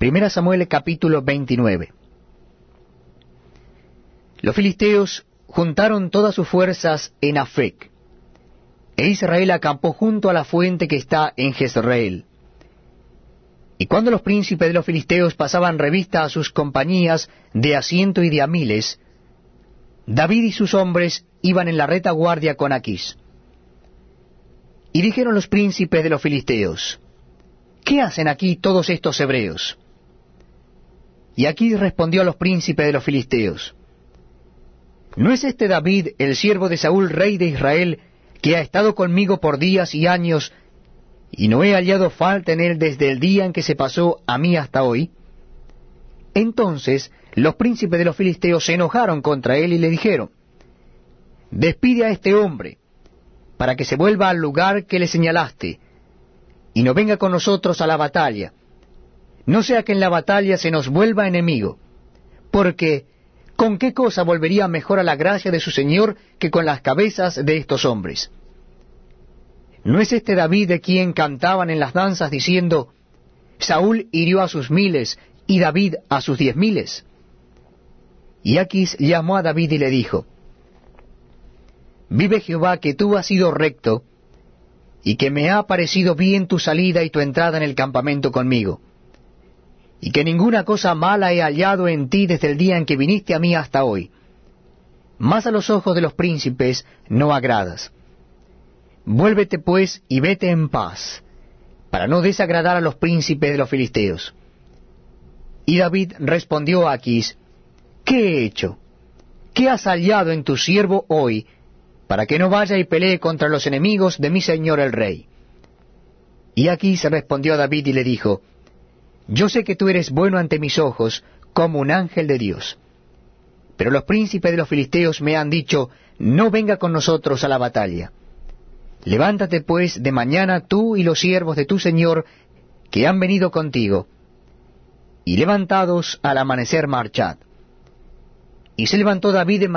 Primera Samuel capítulo 29. Los filisteos juntaron todas sus fuerzas en Afec, e Israel acampó junto a la fuente que está en Jezreel. Y cuando los príncipes de los filisteos pasaban revista a sus compañías de asiento y de a miles, David y sus hombres iban en la retaguardia con Aquís. Y dijeron los príncipes de los filisteos, ¿qué hacen aquí todos estos hebreos? Y Aquís respondió a los príncipes de los filisteos, ¿no es este David, el siervo de Saúl, rey de Israel, que ha estado conmigo por días y años, y no he hallado falta en él desde el día en que se pasó a mí hasta hoy? Entonces los príncipes de los filisteos se enojaron contra él y le dijeron, Despide a este hombre, para que se vuelva al lugar que le señalaste, y no venga con nosotros a la batalla, no sea que en la batalla se nos vuelva enemigo, porque ¿con qué cosa volvería mejor a la gracia de su Señor que con las cabezas de estos hombres? ¿No es este David de quien cantaban en las danzas diciendo, Saúl hirió a sus miles y David a sus diez miles? Y Aquis llamó a David y le dijo, Vive Jehová que tú has sido recto, y que me ha parecido bien tu salida y tu entrada en el campamento conmigo, y que ninguna cosa mala he hallado en ti desde el día en que viniste a mí hasta hoy. Más a los ojos de los príncipes no agradas. Vuélvete pues y vete en paz, para no desagradar a los príncipes de los filisteos. Y David respondió a Aquís, ¿qué he hecho? ¿Qué has hallado en tu siervo hoy, para que no vaya y pelee contra los enemigos de mi señor el rey? Y Aquís respondió a David y le dijo, Yo sé que tú eres bueno ante mis ojos, como un ángel de Dios. Pero los príncipes de los filisteos me han dicho, No venga con nosotros a la batalla. Levántate pues de mañana tú y los siervos de tu Señor que han venido contigo, y levantados al amanecer marchad. Y se levantó David de